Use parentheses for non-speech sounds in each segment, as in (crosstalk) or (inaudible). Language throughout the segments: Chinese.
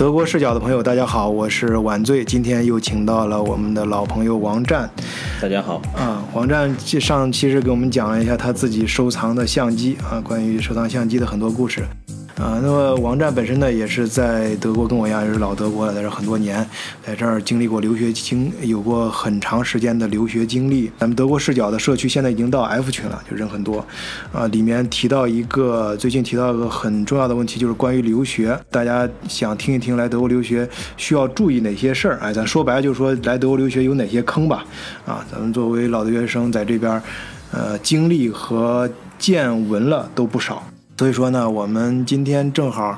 德国视角的朋友，大家好，我是晚醉，今天又请到了我们的老朋友王战。大家好啊，王战上期是给我们讲了一下他自己收藏的相机啊，关于收藏相机的很多故事。啊，那么王战本身呢，也是在德国跟我一样，也是老德国了，在这很多年，在这儿经历过留学经，有过很长时间的留学经历。咱们德国视角的社区现在已经到 F 群了，就人很多。啊，里面提到一个最近提到一个很重要的问题，就是关于留学，大家想听一听来德国留学需要注意哪些事儿？哎，咱说白了就是说来德国留学有哪些坑吧？啊，咱们作为老留学生在这边，呃，经历和见闻了都不少。所以说呢，我们今天正好，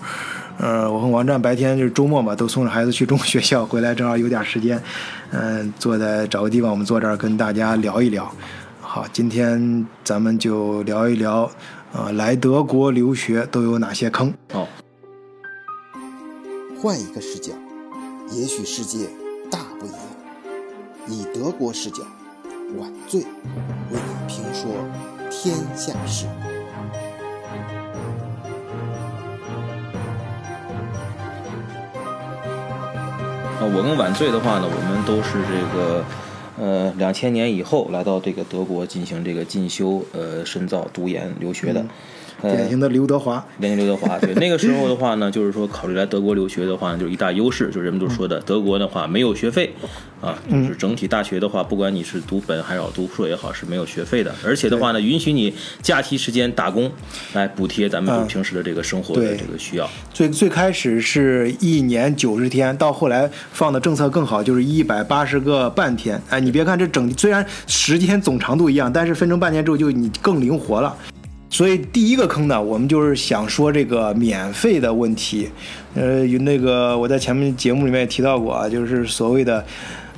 呃，我和王战白天就是周末嘛，都送着孩子去中学校，回来正好有点时间，嗯，坐在找个地方，我们坐这儿跟大家聊一聊。好，今天咱们就聊一聊，呃，来德国留学都有哪些坑？好，换一个视角，也许世界大不一样。以德国视角，晚醉为你评说天下事。我跟晚醉的话呢，我们都是这个，呃，两千年以后来到这个德国进行这个进修、呃深造、读研、留学的。典型的刘德华，典型刘德华。对，(laughs) 那个时候的话呢，就是说考虑来德国留学的话呢，就是一大优势，就是人们都说的，德国的话没有学费，啊，就是整体大学的话，不管你是读本还是读硕也好，是没有学费的，而且的话呢，允许你假期时间打工来补贴咱们平时的这个生活的这个需要。最最开始是一年九十天，到后来放的政策更好，就是一百八十个半天。哎，你别看这整，虽然时间总长度一样，但是分成半天之后，就你更灵活了。所以第一个坑呢，我们就是想说这个免费的问题，呃，有那个我在前面节目里面也提到过啊，就是所谓的，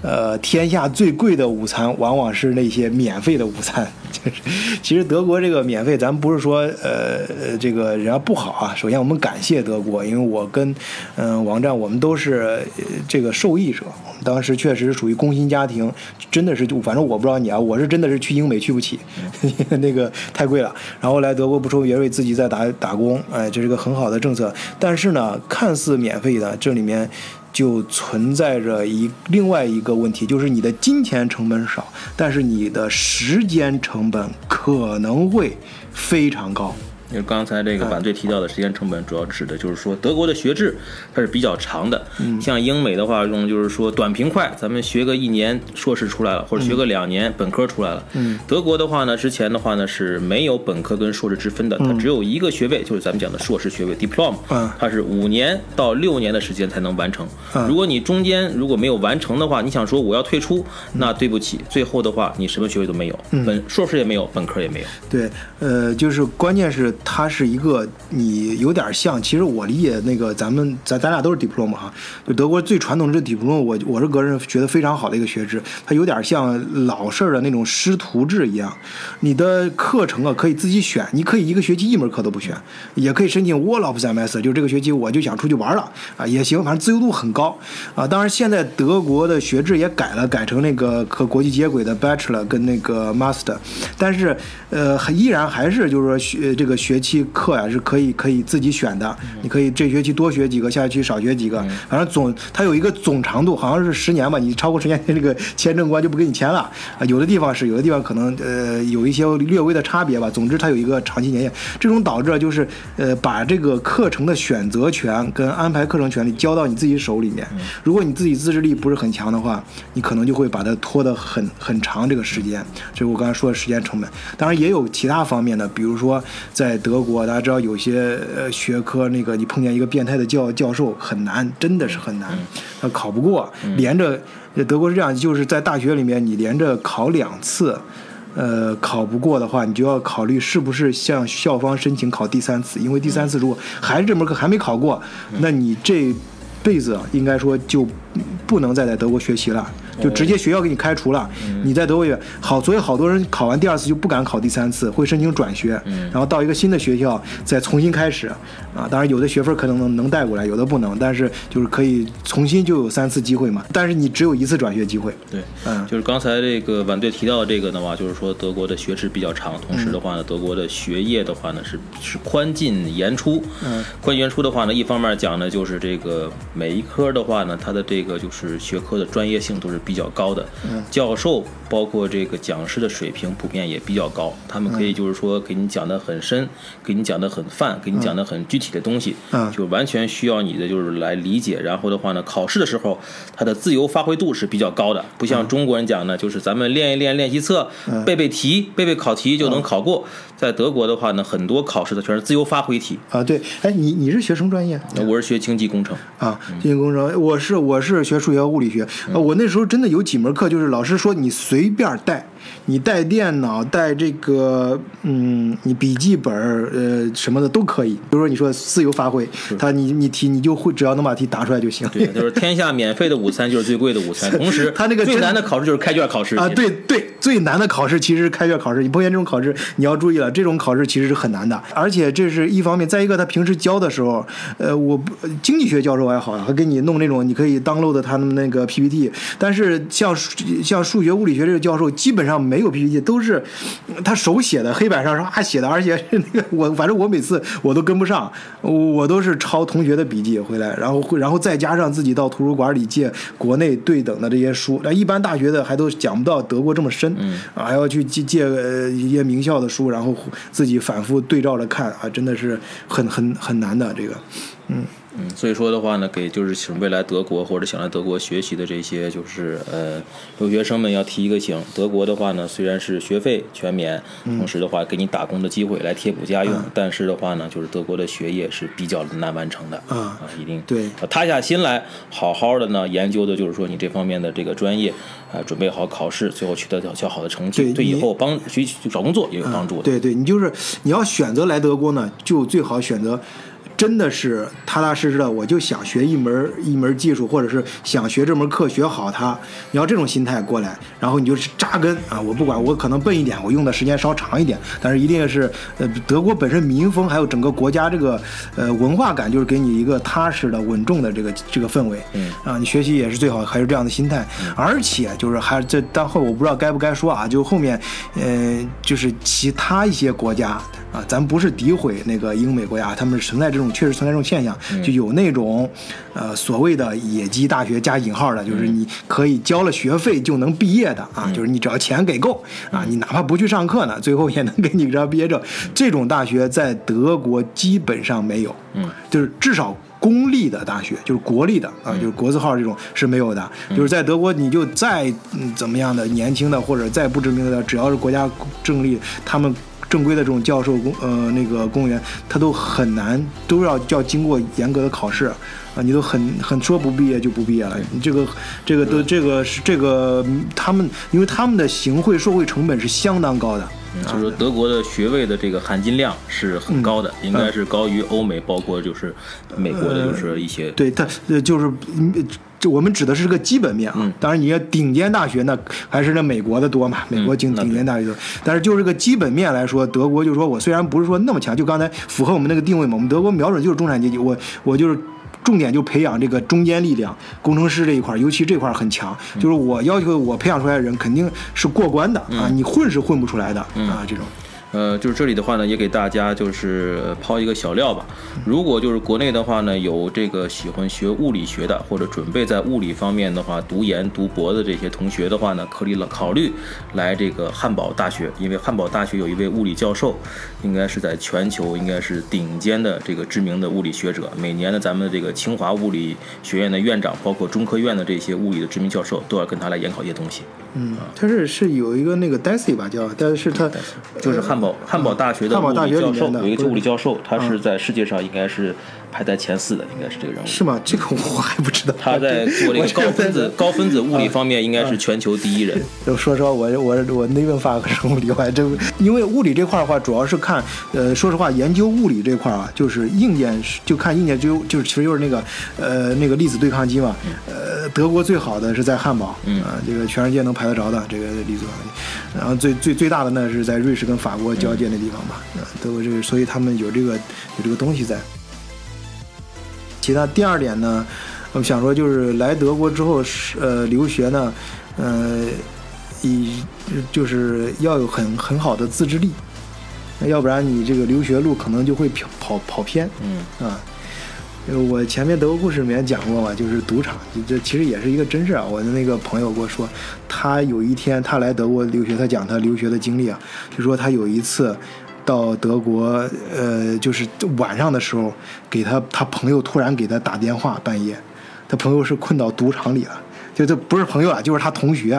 呃，天下最贵的午餐往往是那些免费的午餐。(laughs) 其实德国这个免费，咱不是说呃这个人家不好啊。首先我们感谢德国，因为我跟嗯王战我们都是这个受益者。当时确实是属于工薪家庭，真的是就反正我不知道你啊，我是真的是去英美去不起，(laughs) 那个太贵了。然后来德国不愁也为自己在打打工，哎，这是个很好的政策。但是呢，看似免费的，这里面。就存在着一另外一个问题，就是你的金钱成本少，但是你的时间成本可能会非常高。因为刚才这个反对提到的时间成本，主要指的就是说德国的学制它是比较长的。像英美的话，用就是说短平快，咱们学个一年硕士出来了，或者学个两年本科出来了。嗯德国的话呢，之前的话呢是没有本科跟硕士之分的，它只有一个学位，就是咱们讲的硕士学位 diploma。它是五年到六年的时间才能完成。如果你中间如果没有完成的话，你想说我要退出，那对不起，最后的话你什么学位都没有，本硕士也没有，本科也没有。对，呃，就是关键是。它是一个，你有点像，其实我理解那个咱们咱咱俩都是 diploma 哈，就德国最传统的 diploma，我我是个人觉得非常好的一个学制，它有点像老式的那种师徒制一样，你的课程啊可以自己选，你可以一个学期一门课都不选，也可以申请 w a l l o p semester，就这个学期我就想出去玩了啊也行，反正自由度很高啊。当然现在德国的学制也改了，改成那个和国际接轨的 bachelor 跟那个 master，但是呃依然还是就是说学这个。学期课呀是可以可以自己选的，你可以这学期多学几个，下学期少学几个，反正总它有一个总长度，好像是十年吧。你超过十年，这个签证官就不给你签了啊。有的地方是，有的地方可能呃有一些略微的差别吧。总之它有一个长期年限，这种导致就是呃把这个课程的选择权跟安排课程权利交到你自己手里面。如果你自己自制力不是很强的话，你可能就会把它拖得很很长这个时间。就是我刚才说的时间成本。当然也有其他方面的，比如说在德国，大家知道有些呃学科，那个你碰见一个变态的教教授很难，真的是很难，他考不过，连着德国是这样，就是在大学里面你连着考两次，呃考不过的话，你就要考虑是不是向校方申请考第三次，因为第三次如果还是这门课还没考过，那你这辈子应该说就不能再在德国学习了。就直接学校给你开除了。你在德国学好，所以好多人考完第二次就不敢考第三次，会申请转学，然后到一个新的学校再重新开始。啊，当然有的学分可能能能带过来，有的不能，但是就是可以重新就有三次机会嘛。但是你只有一次转学机会。对，嗯就是刚才这个晚队提到的这个的话，就是说德国的学制比较长，同时的话呢，德国的学业的话呢是是宽进严出。嗯，宽进严出的话呢，一方面讲呢，就是这个每一科的话呢，它的这个就是学科的专业性都是比较高的，嗯。教授包括这个讲师的水平普遍也比较高，他们可以就是说给你讲的很深，给你讲的很泛，给你讲的很具体的东西，嗯。就完全需要你的就是来理解。然后的话呢，考试的时候它的自由发挥度是比较高的，不像中国人讲呢，就是咱们练一练练习册，背背题，背背考题就能考过。在德国的话呢，很多考试的全是自由发挥题。啊，对，哎，你你是学什么专业？我是学经济工程，啊，经济工程，我是我是学数学和物理学。呃，我那时候真的有几门课，就是老师说你随便带，你带电脑，带这个，嗯，你笔记本儿，呃，什么的都可以。比如说你说自由发挥，他你你题你就会，只要能把题答出来就行。对，就是天下免费的午餐就是最贵的午餐。(laughs) 同时，他那个最难的考试就是开卷考试啊，对对，最难的考试其实是开卷考试。你碰见这种考试，你要注意了，这种考试其实是很难的。而且这是一方面，再一个他平时教的时候，呃，我不经济学教授还好，他给你弄那种你可以 download 他们那个 PPT，但是像像数学、物理学这个教授基本上没有 PPT，都是他手写的，黑板上唰写的，而且是那个我反正我每次我都跟不上，我都是抄同学的笔记回来，然后会然后再加上自己到图书馆里借国内对等的这些书，那一般大学的还都讲不到德国这么深，还要去借借呃一些名校的书，然后自己反复对照着看啊，真的是很很很难的这个，嗯。嗯，所以说的话呢，给就是想未来德国或者想来德国学习的这些就是呃留学生们要提一个醒，德国的话呢，虽然是学费全免，嗯同时的话给你打工的机会来贴补家用，但是的话呢，就是德国的学业是比较难完成的啊啊一定对要塌下心来，好好的呢研究的就是说你这方面的这个专业啊、准备好考试，最后取得较较好的成绩，对对以后帮学习找工作也有帮助的。对对，你就是你要选择来德国呢，就最好选择。真的是踏踏实实的，我就想学一门一门技术，或者是想学这门课学好它。你要这种心态过来，然后你就是扎根啊！我不管，我可能笨一点，我用的时间稍长一点，但是一定是呃，德国本身民风还有整个国家这个呃文化感，就是给你一个踏实的、稳重的这个这个氛围。嗯啊，你学习也是最好还是这样的心态，而且就是还这但后我不知道该不该说啊，就后面呃就是其他一些国家啊，咱不是诋毁那个英美国家，他们存在这种确实存在这种现象，就有那种呃所谓的野鸡大学加引号的，就是你可以交了学费就能毕业的啊，就是你只要钱给够啊，你哪怕不去上课呢，最后也能给你一张毕业证。这种大学在德国基本上没有，嗯，就是至少。公立的大学就是国立的啊，就是国字号这种是没有的。就是在德国，你就再嗯怎么样的年轻的或者再不知名的，只要是国家政立，他们正规的这种教授公呃那个公务员，他都很难都要要经过严格的考试啊，你都很很说不毕业就不毕业了。你这个这个都这个是这个嗯他们，因为他们的行贿受贿成本是相当高的。就是说德国的学位的这个含金量是很高的，应该是高于欧美，包括就是美国的，就是一些。对它呃就是嗯这我们指的是个基本面啊，当然你要顶尖大学那还是那美国的多嘛，美国顶顶尖大学多，但是就是这个基本面来说，德国就是说我虽然不是说那么强，就刚才符合我们那个定位嘛，我们德国瞄准就是中产阶级，我我就是。重点就培养这个中间力量，工程师这一块儿，尤其这块儿很强。就是我要求我培养出来的人肯定是过关的啊，你混是混不出来的啊，这种。呃，就是这里的话呢，也给大家就是抛一个小料吧。如果就是国内的话呢，有这个喜欢学物理学的，或者准备在物理方面的话读研读博的这些同学的话呢，可以了考虑来这个汉堡大学，因为汉堡大学有一位物理教授，应该是在全球应该是顶尖的这个知名的物理学者。每年呢，咱们的这个清华物理学院的院长，包括中科院的这些物理的知名教授，都要跟他来研考一些东西。嗯，他是是有一个那个 Daisy 吧，叫，但是他就是汉堡汉堡大学的物汉堡大理教授，学里面的有一个物理教授，他嗯。是在世界上应该是排在前四的，应该是这个人物。是吗？这个我还不知道。他在做这个高分子高分子物理方面，应嗯该是全球第一人。就说实话，我我我那份发和生物理我还真因为物理这块儿的话，主要是看，呃，说实话，研究物理这块儿啊，就是硬件是就看硬件就就是其实就是那个呃那个粒子对抗机嘛，呃呃德国最好的是在汉堡，嗯啊，这个全世界能排得着的这个粒子对抗机然后最最最大的呢是在瑞士跟法国交界那地方吧，啊，德国这个，所以他们有这个有这个东西在。其他第二点呢，我想说就是来德国之后是呃留学呢，呃，以就是要有很很好的自制力，要不然你这个留学路可能就会跑跑跑偏。嗯啊，呃我前面德国故事里面讲过嘛，就是赌场，这其实也是一个真事啊。我的那个朋友跟我说，他有一天他来德国留学，他讲他留学的经历啊，就说他有一次到德国，呃，就是晚上的时候，给他他朋友突然给他打电话，半夜，他朋友是困到赌场里了。就这不是朋友了，就是他同学，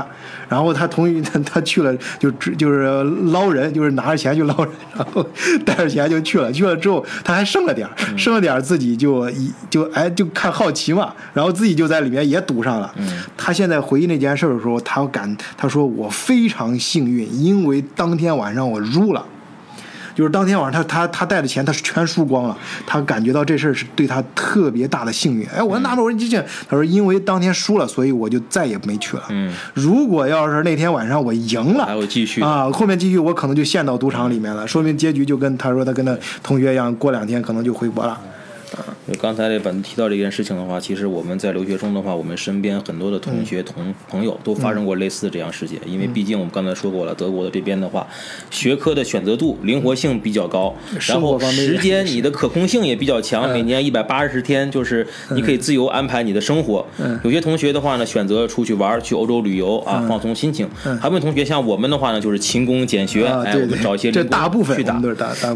然后他同学他他去了就就是捞人，就是拿着钱去捞人，然后带着钱就去了，去了之后他还剩了点儿，剩了点儿自己就一就哎就看好奇嘛，然后自己就在里面也赌上了。他现在回忆那件事的时候，他感他说我非常幸运，因为当天晚上我入了。就是当天晚上他他他带的钱他是全输光了，他感觉到这事儿是对他特别大的幸运。哎，我纳闷，我说你这，他说因为当天输了，所以我就再也没去了。嗯，如果要是那天晚上我赢了，还会继续啊，后面继续我可能就陷到赌场里面了，说明结局就跟他说他跟他同学一样，过两天可能就回国了。就刚才这本提到这件事情的话，其实我们在留学中的话，我们身边很多的同学、同朋友都发生过类似的这样事件。因为毕竟我们刚才说过了，德国的这边的话，学科的选择度、灵活性比较高，然后时间你的可控性也比较强，每年一百八十天，就是你可以自由安排你的生活。嗯。有些同学的话呢，选择出去玩，去欧洲旅游啊，放松心情；还有同学像我们的话呢，就是勤工俭学，哎，啊对对。我们找一些这大部分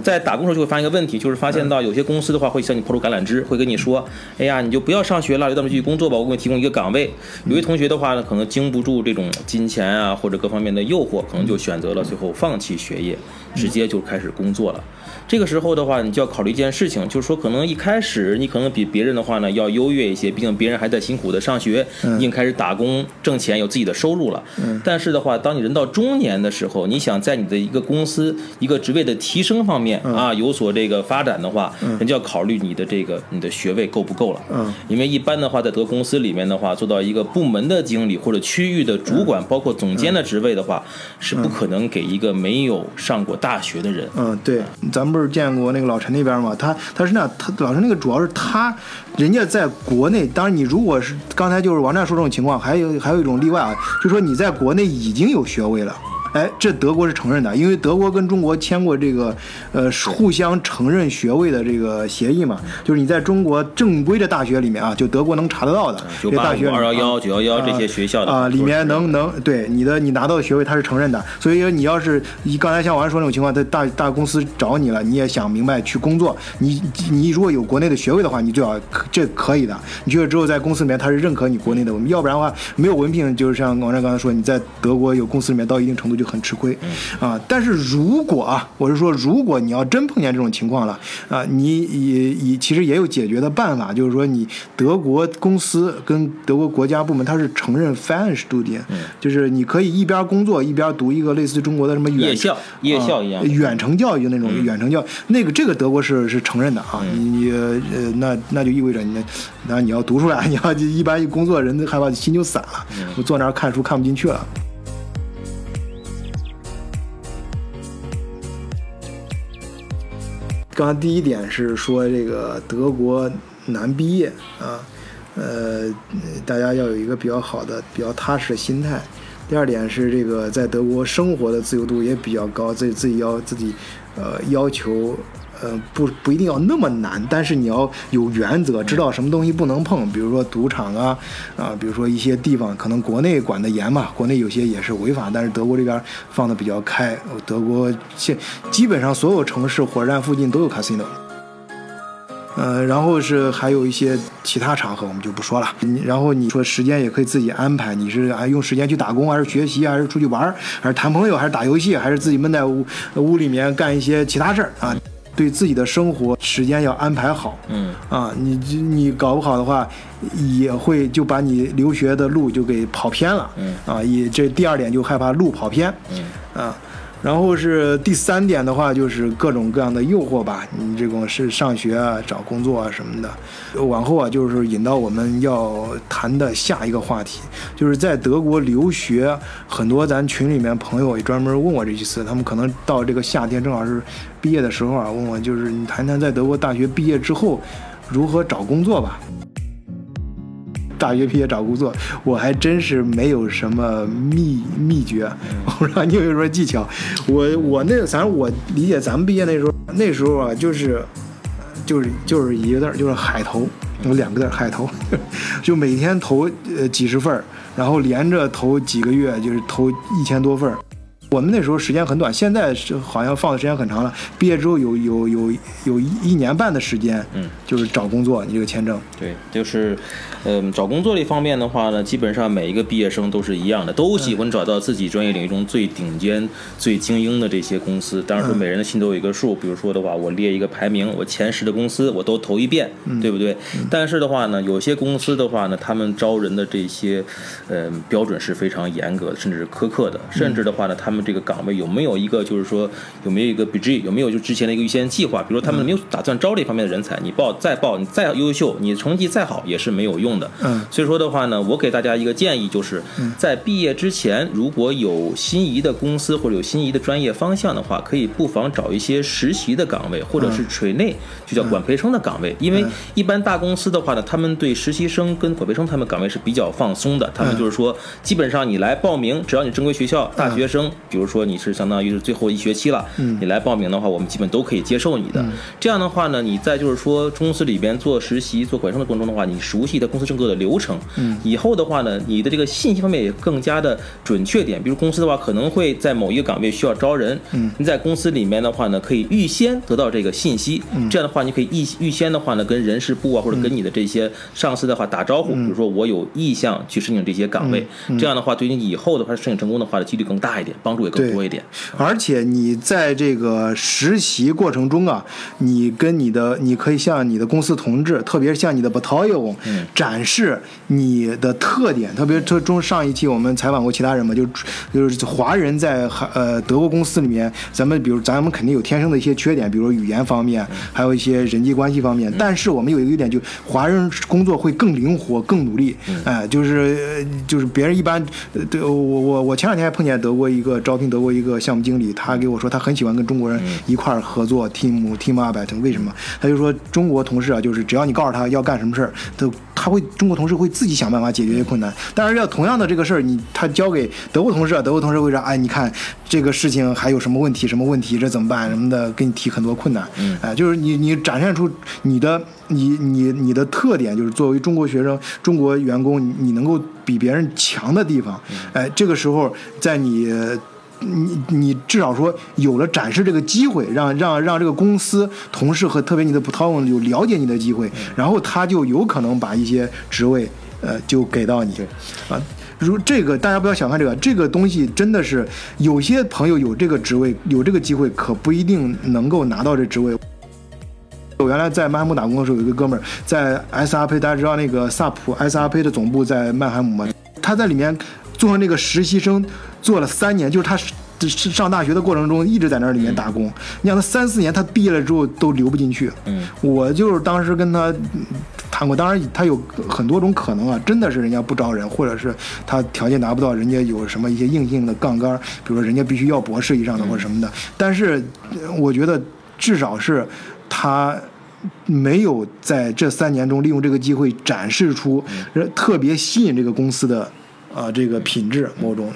在打工的时候就会发现一个问题，就是发现到有些公司的话会向你抛出橄榄枝，会跟你说，哎呀，你就不要上学了，留在那边继续工作吧，我给你提供一个岗位。有些同学的话呢，可能经不住这种金钱啊或者各方面的诱惑，可能就选择了最后放弃学业，直接就开始工作了。这个时候的话，你就要考虑一件事情，就是说可能一开始你可能比别人的话呢要优越一些，毕竟别人还在辛苦的上学，嗯。已经开始打工挣钱，有自己的收入了。但是的话，当你人到中年的时候，你想在你的一个公司一个职位的提升方面嗯。啊有所这个发展的话，人就要考虑你的这个你的学位够不够了。嗯。因为一般的话，在德公司里面的话，做到一个部门的经理或者区域的主管，包括总监的职位的话，是不可能给一个没有上过大学的人。嗯，对，咱们不是见过那个老陈那边嘛？他他是那样，他老陈那个主要是他，人家在国内，当然你如果是刚才就是王战说这种情况，还有还有一种例外啊，就说你在国内已经有学位了。哎，这德国是承认的，因为德国跟中国签过这个，呃，互相承认学位的这个协议嘛，就是你在中国正规的大学里面啊，就德国能查得到的，九八五、这大学二幺幺、啊九幺幺这些学校的啊、里面能能对你的你拿到的学位他是承认的，所以你要是你刚才像王安说那种情况，在大大公司找你了，你也想明白去工作，你你如果有国内的学位的话，你最好这可以的，你去了之后在公司里面他是认可你国内的要不然的话没有文凭，就是像王战刚才说，你在德国有公司里面到一定程度就很吃亏，啊，但是如果啊，我是说如果你要真碰见这种情况了啊，你也也其实也有解决的办法，就是说你德国公司跟德国国家部门它是承认 Fernstudium，、就是你可以一边工作一边读一个类似中国的什么远夜校夜校一样啊远程教育那种远程教育，那个这个德国是是承认的啊，你你呃那那就意味着你那你要读出来，(laughs) 你要一般一工作人害怕心就散了，我坐那儿看书看不进去了。刚刚第一点是说这个德国难毕业啊，呃，大家要有一个比较好的、比较踏实的心态。第二点是这个在德国生活的自由度也比较高，自己自己要自己呃要求。呃，不不一定要那么难，但是你要有原则，知道什么东西不能碰，比如说赌场啊，啊，比如说一些地方可能国内管得严嘛，国内有些也是违法，但是德国这边放的比较开。德国现基本上所有城市火车站附近都有 casino。呃，然后是还有一些其他场合我们就不说了。然后你说时间也可以自己安排，你是啊用时间去打工，还是学习，还是出去玩，还是谈朋友，还是打游戏，还是自己闷在屋屋里面干一些其他事儿啊？对自己的生活时间要安排好。嗯啊，你你搞不好的话，也会就把你留学的路就给跑偏了。嗯啊，也这第二点就害怕路跑偏。嗯啊，然后是第三点的话，就是各种各样的诱惑吧。你这种是上学啊、找工作啊什么的。往后啊，就是引到我们要谈的下一个话题，就是在德国留学。很多咱群里面朋友也专门问我这几次，他们可能到这个夏天正好是毕业的时候啊，问我就是你谈谈在德国大学毕业之后如何找工作吧。大学毕业找工作，我还真是没有什么秘秘诀。(laughs) 我不知道你有没有什么技巧。我我那反正我理解，咱们毕业那时候那时候啊，就是就是就是一个字儿，就是海投，有两个字儿海投，(laughs) 就每天投呃几十份儿，然后连着投几个月，就是投一千多份儿。我们那时候时间很短，现在是好像放的时间很长了。毕业之后有有有有一年半的时间，嗯，就是找工作，你这个签证。对，就是，嗯，找工作这方面的话呢，基本上每一个毕业生都是一样的，都喜欢找到自己专业领域中最顶尖、最精英的这些公司。当然说每人的心都有一个数，比如说的话，我列一个排名，我前十的公司我都投一遍，对不对？但是的话呢，有些公司的话呢，他们招人的这些，嗯，标准是非常严格的，甚至是苛刻的，甚至的话呢，他们这个岗位有没有一个就是说有没有一个 budget，有没有就之前的一个预先计划？比如说他们没有打算招这方面的人才，你报再报，你再优秀，你成绩再好也是没有用的。嗯，所以说的话呢，我给大家一个建议，就是在毕业之前，如果有心仪的公司或者有心仪的专业方向的话，可以不妨找一些实习的岗位，或者是垂内就叫管培生的岗位。因为一般大公司的话呢，他们对实习生跟管培生他们岗位是比较放松的，他们就是说，基本上你来报名，只要你正规学校大学生，比如说你是相当于是最后一学期了，你来报名的话，我们基本都可以接受你的。这样的话呢，你在就是说公司里边做实习、做管培生的过程中的话，你熟悉的公司整个的流程，以后的话呢，你的这个信息方面也更加的准确点。比如公司的话，可能会在某一个岗位需要招人，你在公司里面的话呢，可以预先得到这个信息，这样的话你可以预预先的话呢，跟人事部啊或者跟你的这些上司的话打招呼，比如说我有意向去申请这些岗位，这样的话对于你以后的话申请成功的话的几率更大一点，帮助也更多一点。而且你在这个实习过程中啊，你跟你的你可以向你的公司同志，特别是向你的 battalion 展示你的特点。特别这中上一期我们采访过其他人嘛，就就是华人在呃德国公司里面，咱们比如咱们肯定有天生的一些缺点，比如语言方面，还有一些人际关系方面。但是我们有一个优点，就华人工作会更灵活、更努力。哎，就是就是别人一般，对我我我前两天还碰见德国一个招聘德国一个项目经理，他给我说他很喜欢跟中国人一块儿合作，team team up。为什么？他就说中国同事啊，就是只要你告诉他要干什么事儿，都他会中国同事会自己想办法解决困难。但是要同样的这个事儿，你他交给德国同事，德国同事会说，哎，你看这个事情还有什么问题？什么问题？这怎么办？什么的，给你提很多困难。哎，就是你你展现出你的你你你的特点，就是作为中国学生、中国员工，你能够比别人强的地方。哎，这个时候在你。你你至少说有了展示这个机会，让让让这个公司同事和特别你的 p t o n 有了解你的机会，然后他就有可能把一些职位呃就给到你，啊，如这个大家不要小看这个，这个东西真的是有些朋友有这个职位有这个机会，可不一定能够拿到这职位。我原来在曼海姆打工的时候，有一个哥们儿在 SRP，大家知道那个萨普 SRP 的总部在曼海姆吗？他在里面做那个实习生。做了三年，就是他上大学的过程中一直在那里面打工。你想他三四年，他毕业了之后都留不进去。嗯，我就是当时跟他谈过，当然他有很多种可能啊，真的是人家不招人，或者是他条件达不到，人家有什么一些硬性的杠杆，比如说人家必须要博士以上的或者什么的。但是我觉得至少是他没有在这三年中利用这个机会展示出特别吸引这个公司的。啊，这个品质某种，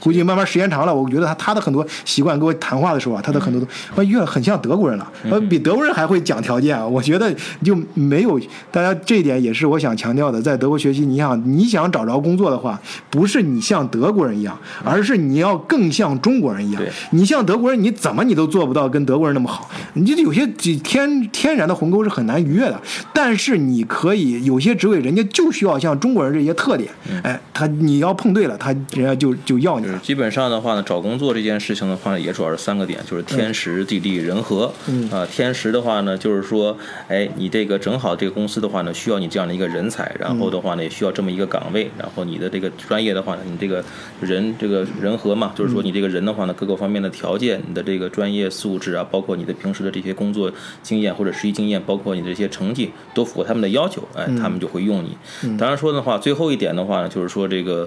估计慢慢时间长了，我觉得他他的很多习惯跟我谈话的时候啊，他的很多都越很像德国人了，呃，比德国人还会讲条件啊。我觉得就没有大家这一点也是我想强调的，在德国学习，你想你想找着工作的话，不是你像德国人一样，而是你要更像中国人一样。你像德国人，你怎么你都做不到跟德国人那么好，你就有些天天然的鸿沟是很难逾越的。但是你可以有些职位，人家就需要像中国人这些特点，哎，他你。你要碰对了，他人家就就要你了。基本上的话呢，找工作这件事情的话呢，也主要是三个点，就是天时、地利、人和。嗯啊，天时的话呢，就是说，哎，你这个正好这个公司的话呢，需要你这样的一个人才，然后的话呢，也需要这么一个岗位，然后你的这个专业的话呢，你这个人这个人和嘛，就是说你这个人的话呢，各个方面的条件，你的这个专业素质啊，包括你的平时的这些工作经验或者实习经验，包括你这些成绩，都符合他们的要求，哎，他们就会用你。当然说的话，最后一点的话呢，就是说这个，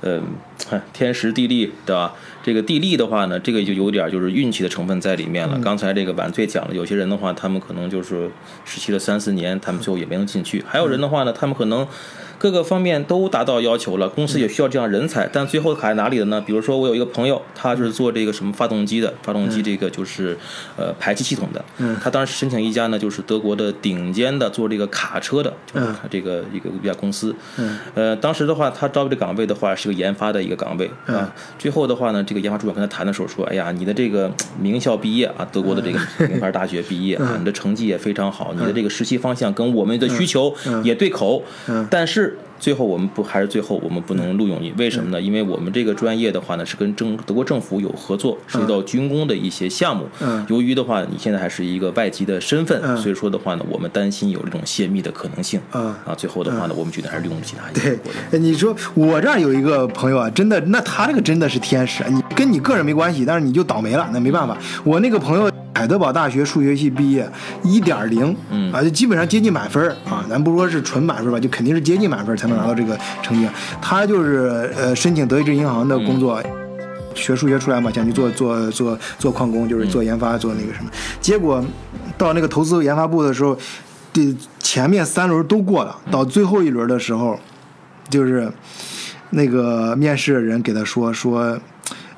呃，天时地利，对吧？这个地利的话呢，这个就有点就是运气的成分在里面了。刚才这个晚醉讲了，有些人的话，他们可能就是实习了三四年，他们最后也没能进去；还有人的话呢，他们可能。各个方面都达到要求了，公司也需要这样人才，但最后卡在哪里了呢？比如说，我有一个朋友，他是做这个什么发动机的，发动机这个就是呃排气系统的。嗯他当时申请一家呢，就是德国的顶尖的做这个卡车的，就是嗯这个一个一家公司。嗯呃，当时的话，他招这岗位的话是个研发的一个岗位嗯啊。最后的话呢，这个研发主管跟他谈的时候说：“哎呀，你的这个名校毕业啊，德国的这个名牌大学毕业啊，你的成绩也非常好，你的这个实习方向跟我们的需求也对口，嗯但是。”最后我们不还是最后我们不能录用你？为什么呢？因为我们这个专业的话呢是跟政德国政府有合作，涉及到军工的一些项目。嗯由于的话你现在还是一个外籍的身份，嗯所以说的话呢，我们担心有这种泄密的可能性。嗯啊，最后的话呢，我们决定还是利用其他一些对你说我这儿有一个朋友啊，真的，那他这个真的是天使，你跟你个人没关系，但是你就倒霉了，那没办法。我那个朋友海德堡大学数学系毕业，一点零，嗯啊，就基本上接近满分儿啊，咱不说是纯满分吧，就肯定是接近满分才能拿到这个成绩。他就是呃申请德意志银行的工作。学数学出来嘛，想去做做做做矿工，就是做研发，做那个什么。结果到那个投资研发部的时候，这前面三轮都过了，到最后一轮的时候，就是那个面试的人给他说说。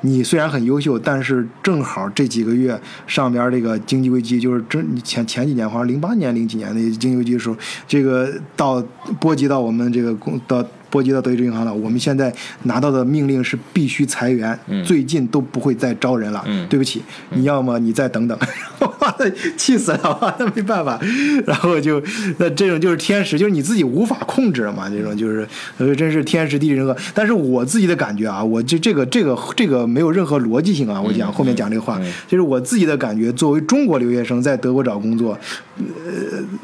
你虽然很优秀，但是正好这几个月上边这个经济危机，就是真前前几年，好像零八年、零几年的经济危机的时候，这个到波及到我们这个公到波及到德意志银行了。我们现在拿到的命令是必须裁员，嗯最近都不会再招人了。嗯对不起，你要么你再等等。(laughs) 气死了！那没办法。(laughs) 然后就那这种就是天时，就是你自己无法控制了嘛。这种就是呃，真是天时地利人和。但是我自己的感觉啊，我这这个这个这个没有任何逻辑性啊。我讲后面讲这个话，就是我自己的感觉。作为中国留学生在德国找工作，呃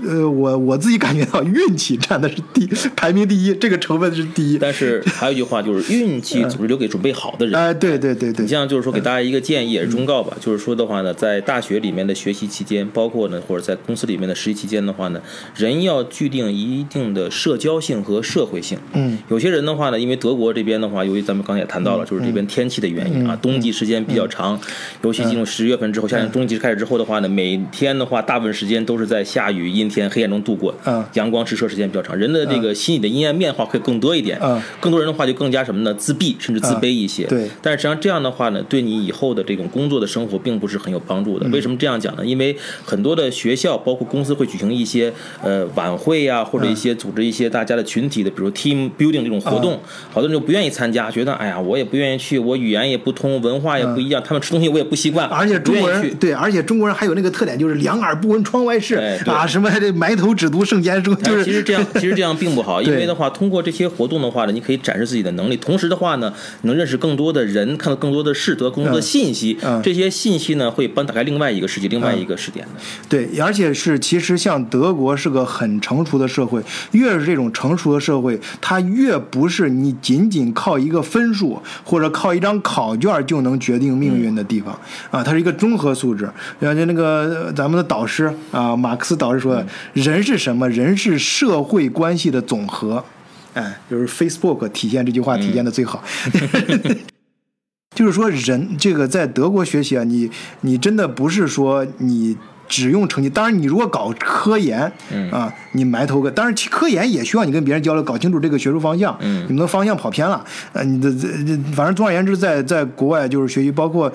呃，我我自己感觉到运气占的是第排名第一，这个成分是第一。但是还有一句话就是运气总是留给准备好的人。哎、对对对对你，像就是说，给大家一个建议，也是忠告吧。就是说的话呢，在大学里面的学习期间，包括呢，或者在公司里面的实习期间的话呢，人要具定一定的社交性和社会性。嗯，有些人的话呢，因为德国这边的话，由于咱们刚才也谈到了，就是这边天气的原因啊，冬季时间比较长，尤其进入十月份之后，夏天冬季开始之后的话呢，每天的话大部分时间都是在下雨、阴天、黑暗中度过。嗯阳光直射时间比较长，人的这个心理的阴暗面化会更多一点。嗯更多人的话就更加什么呢？自闭甚至自卑一些。对但是实际上这样的话呢，对你以后的这种工作的生活并不是很有帮助的。为什么这样讲呢？因为很多的学校包括公司会举行一些呃晚会呀、或者一些组织一些大家的群体的，比如 team building 这种活动，好多人就不愿意参加，觉得哎呀，我也不愿意去，我语言也不通，文化也不一样，他们吃东西我也不习惯，而且中国人对，而且中国人还有那个特点，就是两耳不闻窗外事啊，什么还得埋头只读圣贤书，就是哎其实这样，其实这样并不好，(laughs) 因为的话，通过这些活动的话呢，你可以展示自己的能力，同时的话呢，能认识更多的人，看到更多的事，得到更多的信息。嗯这些信息呢，会帮打开另外一个世界，另外一个视点的。对，而且是其实像德国是个很成熟的社会，越是这种成熟的社会，它越不是你仅仅靠一个分数或者靠一张考卷就能决定命运的地方、啊，它是一个综合素质。然后就那个呃咱们的导师啊，马克思导师说的，人是什么？人是社会关系的总和。哎，就是 Facebook 体现这句话体现的最好。(laughs) 就是说人这个在德国学习啊，你你真的不是说你只用成绩，当然你如果搞科研，嗯啊，你埋头个，当然科研也需要你跟别人交流，搞清楚这个学术方向，嗯你们的方向跑偏了，呃，你的这这反正总而言之在，在国外就是学习，包括。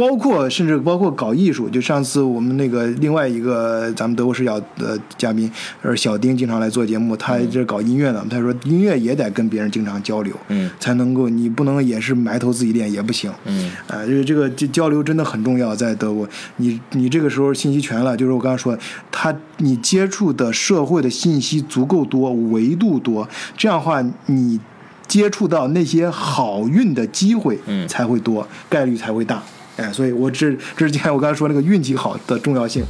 包括甚至包括搞艺术，就上次我们那个另外一个咱们德国视角的嘉宾，呃，小丁经常来做节目，他这搞音乐的，他说音乐也得跟别人经常交流，嗯。才能够，你不能也是埋头自己练也不行，嗯。啊，就是这个这交流真的很重要，在德国，你你这个时候信息全了，就是我刚刚说，他你接触的社会的信息足够多，维度多，这样的话你接触到那些好运的机会嗯。才会多，概率才会大。哎，所以我这之前我刚才说那个运气好的重要性。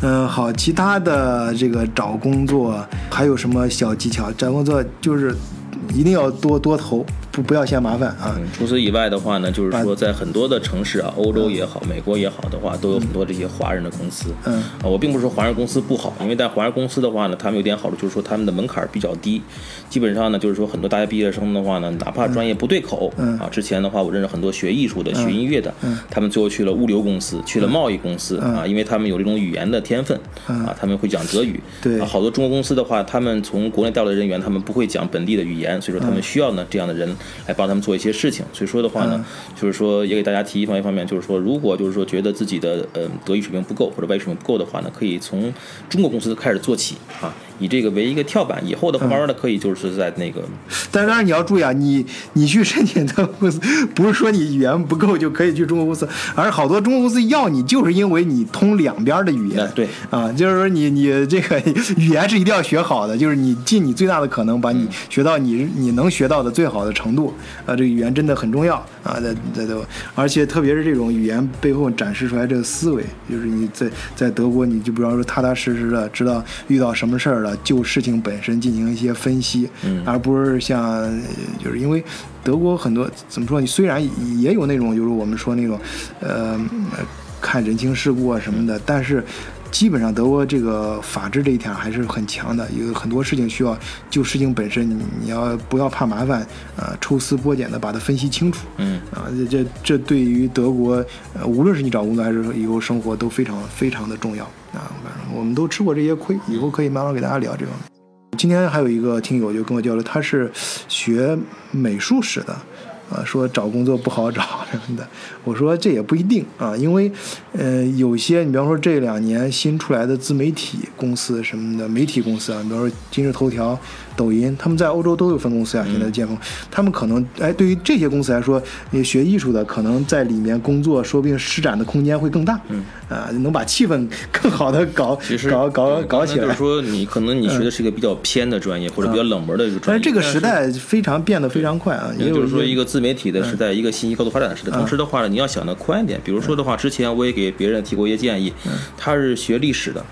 嗯，好，其他的这个找工作还有什么小技巧？找工作就是一定要多多投，不不要嫌麻烦啊。嗯，除此以外的话呢，就是说在很多的城市啊，欧洲也好，美国也好的话，都有很多这些华人的公司。嗯。啊，我并不是说华人公司不好，因为在华人公司的话呢，他们有点好处，就是说他们的门槛比较低，基本上呢，就是说很多大学毕业生的话呢，哪怕专业不对口，嗯。啊，之前的话我认识很多学艺术的、学音乐的，他们最后去了物流公司，去了贸易公司啊，因为他们有这种语言的天分啊，他们会讲德语。(laughs) 对。啊，好多中国公司的话，他们从国内调来的人员，他们不会讲本地的语言，所以说他们需要呢这样的人来帮他们做一些事情。所以说的话呢，就是说也给大家提一方一方面，就是说如果就是说觉得自己的呃德语水平不够或者外语水平不够的话呢，可以从中国公司开始做起啊，以这个为一个跳板，以后的话慢慢的可以就是在那个但是当然你要注意啊，你你去申请德国公司，不是说你语言不够就可以去中国公司，而是好多中国公司要你，就是因为你通两边的语言。哎对。啊，就是说你你这个语言是一定要学好的，就是你尽你最大的可能把你学到你你能学到的最好的程度啊，这个语言真的很重要啊，在在德国，而且特别是这种语言背后展示出来这个思维，就是你在在德国你就比方说踏踏实实的知道遇到什么事儿了，就事情本身进行一些分析，嗯而不是像呃就是因为德国很多怎么说，你虽然也有那种就是我们说那种呃看人情世故啊什么的，但是。基本上德国这个法治这一条还是很强的，有很多事情需要就事情本身，你你要不要怕麻烦，呃，抽丝剥茧的把它分析清楚，嗯啊，这这这对于德国，呃，无论是你找工作还是以后生活都非常非常的重要啊。反正我们都吃过这些亏，以后可以慢慢给大家聊这个。今天还有一个听友就跟我交流，他是学美术史的，啊，说找工作不好找什么的。我说这也不一定啊，因为呃，有些你比方说这两年新出来的自媒体公司什么的媒体公司啊，比方说今日头条、抖音，他们在欧洲都有分公司啊，现在建峰，他们可能哎，对于这些公司来说，你学艺术的可能在里面工作，说不定施展的空间会更大，嗯，啊，能把气氛更好的搞搞搞搞起来就是。说你可能你学的是一个比较偏的专业或者比较冷门的一个专业，但是这个时代非常变得非常快啊，也就是说，一个个自媒体的时代，一个信息高度发展的时代。同时的话呢，你要想的宽一点。比如说的话，之前我也给别人提过一些建议，他是学历史的，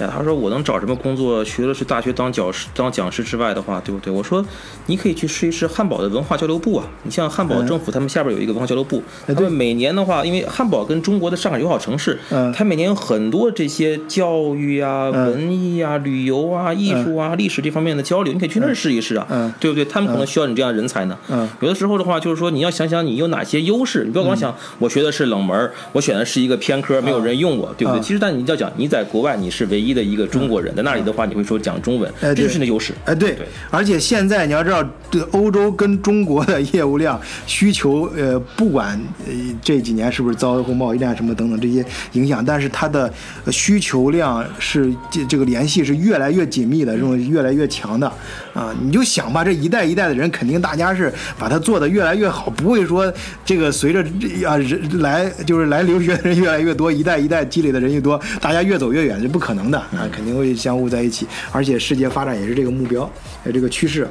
哎，他说我能找什么工作？学的是大学当讲师、当讲师之外的话，对不对？我说你可以去试一试汉堡的文化交流部啊。你像汉堡政府，他们下边有一个文化交流部，他们每年的话，因为汉堡跟中国的上海友好城市，嗯它每年有很多这些教育啊、文艺啊、旅游啊、艺术啊、历史这方面的交流，你可以去那儿试一试啊，嗯对不对？他们可能需要你这样的人才呢。嗯有的时候的话，就是说你要想想你有哪些优势，你不要光想我学的是冷门儿，我选的是一个偏科，没有人用我，对不对？嗯其实但你要讲你在国外你是唯一的一个中国人，在那里的话你会说讲中文，哎这就是你的优势。哎，对，而且现在你要知道，对欧洲跟中国的业务量需求，呃，不管呃这几年是不是遭贸易战什么等等这些影响，但是它的需求量是这这个联系是越来越紧密的，这种越来越强的。啊，你就想吧，这一代一代的人肯定大家是把它做得越来越好，不会说这个随着啊人来就是来留学的人越来越多，一代一代积累的人越多，大家越走越远，这不可能的啊，肯定会相互在一起，而且世界发展也是这个目标，呃，这个趋势。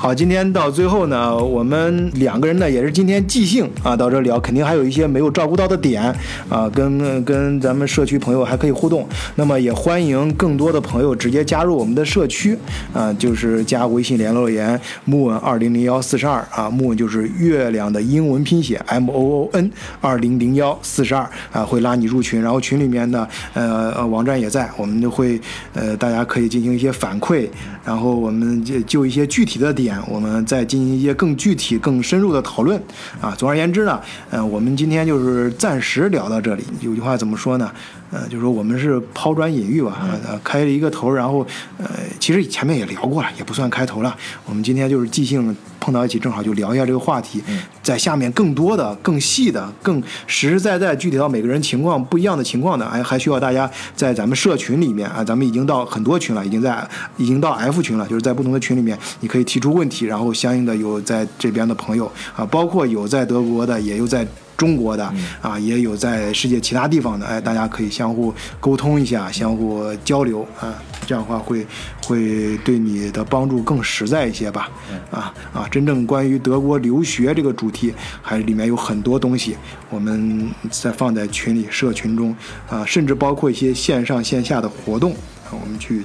好，今天到最后呢，我们两个人呢也是今天即兴啊到这聊，肯定还有一些没有照顾到的点啊，跟跟咱们社区朋友还可以互动。那么也欢迎更多的朋友直接加入我们的社区啊，就是加微信联络员木文二零零幺四十二啊木文就是月亮的英文拼写 m o o n 二零零幺四十二啊，会拉你入群，然后群里面呢呃呃网站也在，我们就会呃大家可以进行一些反馈，然后我们就就一些具体的点。我们再进行一些更具体、更深入的讨论啊。总而言之呢，呃，我们今天就是暂时聊到这里。有句话怎么说呢？呃，就是说我们是抛砖引玉吧，呃，开了一个头，然后呃，其实前面也聊过了，也不算开头了。我们今天就是即兴碰到一起，正好就聊一下这个话题，在下面更多的、更细的、更实实在在、具体到每个人情况不一样的情况呢，还还需要大家在咱们社群里面啊，咱们已经到很多群了，已经在已经到 F 群了，就是在不同的群里面，你可以提出问题，然后相应的有在这边的朋友啊，包括有在德国的，也有在。中国的啊，也有在世界其他地方的，哎，大家可以相互沟通一下，相互交流啊，这样的话会会对你的帮助更实在一些吧。啊啊，真正关于德国留学这个主题，还里面有很多东西，我们再放在群里社群中啊，甚至包括一些线上线下的活动啊，我们去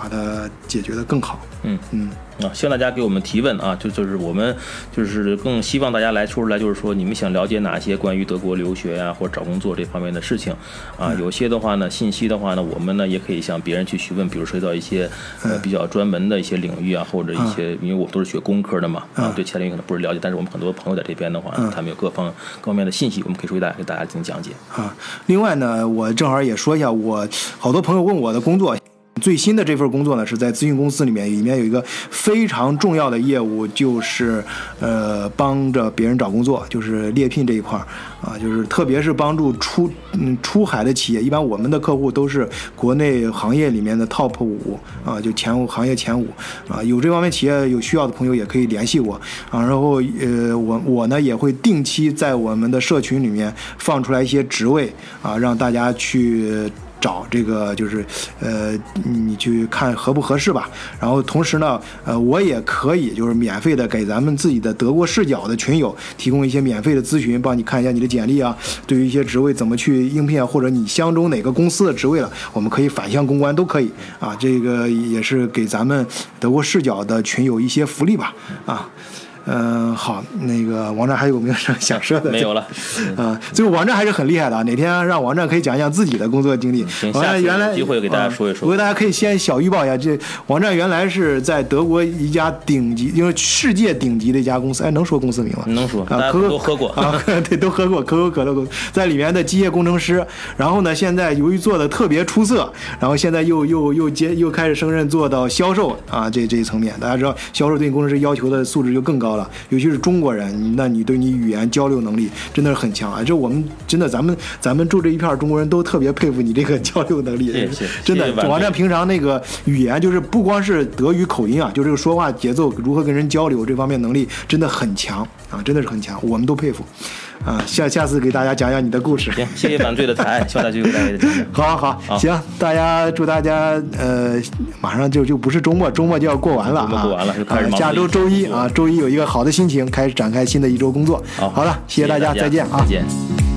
把它解决的更好。嗯嗯。啊，希望大家给我们提问啊，就就是我们就是更希望大家来说出来，就是说你们想了解哪些关于德国留学呀或者找工作这方面的事情啊？有些的话呢，信息的话呢，我们呢也可以向别人去询问，比如涉及到一些呃比较专门的一些领域啊，或者一些，因为我们都是学工科的嘛啊，对其他领域可能不是了解，但是我们很多朋友在这边的话，他们有各方各方面的信息，我们可以说给大家给大家进行讲解啊。另外呢，我正好也说一下，我好多朋友问我的工作。最新的这份工作呢，是在咨询公司里面，里面有一个非常重要的业务，就是呃帮着别人找工作，就是猎聘这一块儿啊，就是特别是帮助出嗯出海的企业，一般我们的客户都是国内行业里面的 top 五啊，就前五行业前五啊，有这方面企业有需要的朋友也可以联系我啊，然后呃我我呢也会定期在我们的社群里面放出来一些职位啊，让大家去。找这个就是，呃，你去看合不合适吧。然后同时呢，呃，我也可以就是免费的给咱们自己的德国视角的群友提供一些免费的咨询，帮你看一下你的简历啊，对于一些职位怎么去应聘啊，或者你相中哪个公司的职位了，我们可以反向公关都可以啊。这个也是给咱们德国视角的群友一些福利吧，啊。嗯，好，那个王战还有没有什么想说的？没有了。(laughs) 啊，最后王战还是很厉害的啊！哪天让王战可以讲一讲自己的工作经历。王战原来机会给大家说一说。我给大家可以先小预报一下，这王战原来是在德国一家顶级，因为世界顶级的一家公司。哎，能说公司名吗？能说。啊，可都喝过啊，(laughs) 对，都喝过可口可乐公司，在里面的机械工程师。然后呢，现在由于做的特别出色，然后现在又又又接又开始升任做到销售啊，这这一层面，大家知道销售对工程师要求的素质就更高了，尤其是中。国人，那你对你语言交流能力真的是很强啊！就我们真的，咱们咱们住这一片中国人都特别佩服你这个 (laughs) 交流能力，真的。王战平常那个语言就是不光是德语口音啊，就这个说话节奏，如何跟人交流这方面能力真的很强啊，真的是很强，我们都佩服。啊，下下次给大家讲讲你的故事。行，谢谢反对的台，(laughs) 希望大家给大家讲讲。好，好，行，大家祝大家呃，马上就就不是周末，周末就要过完了啊，过完了就开始下周周一啊，周一有一个好的心情，开始展开新的一周工作。好，好了，谢谢大家，再见啊，再见。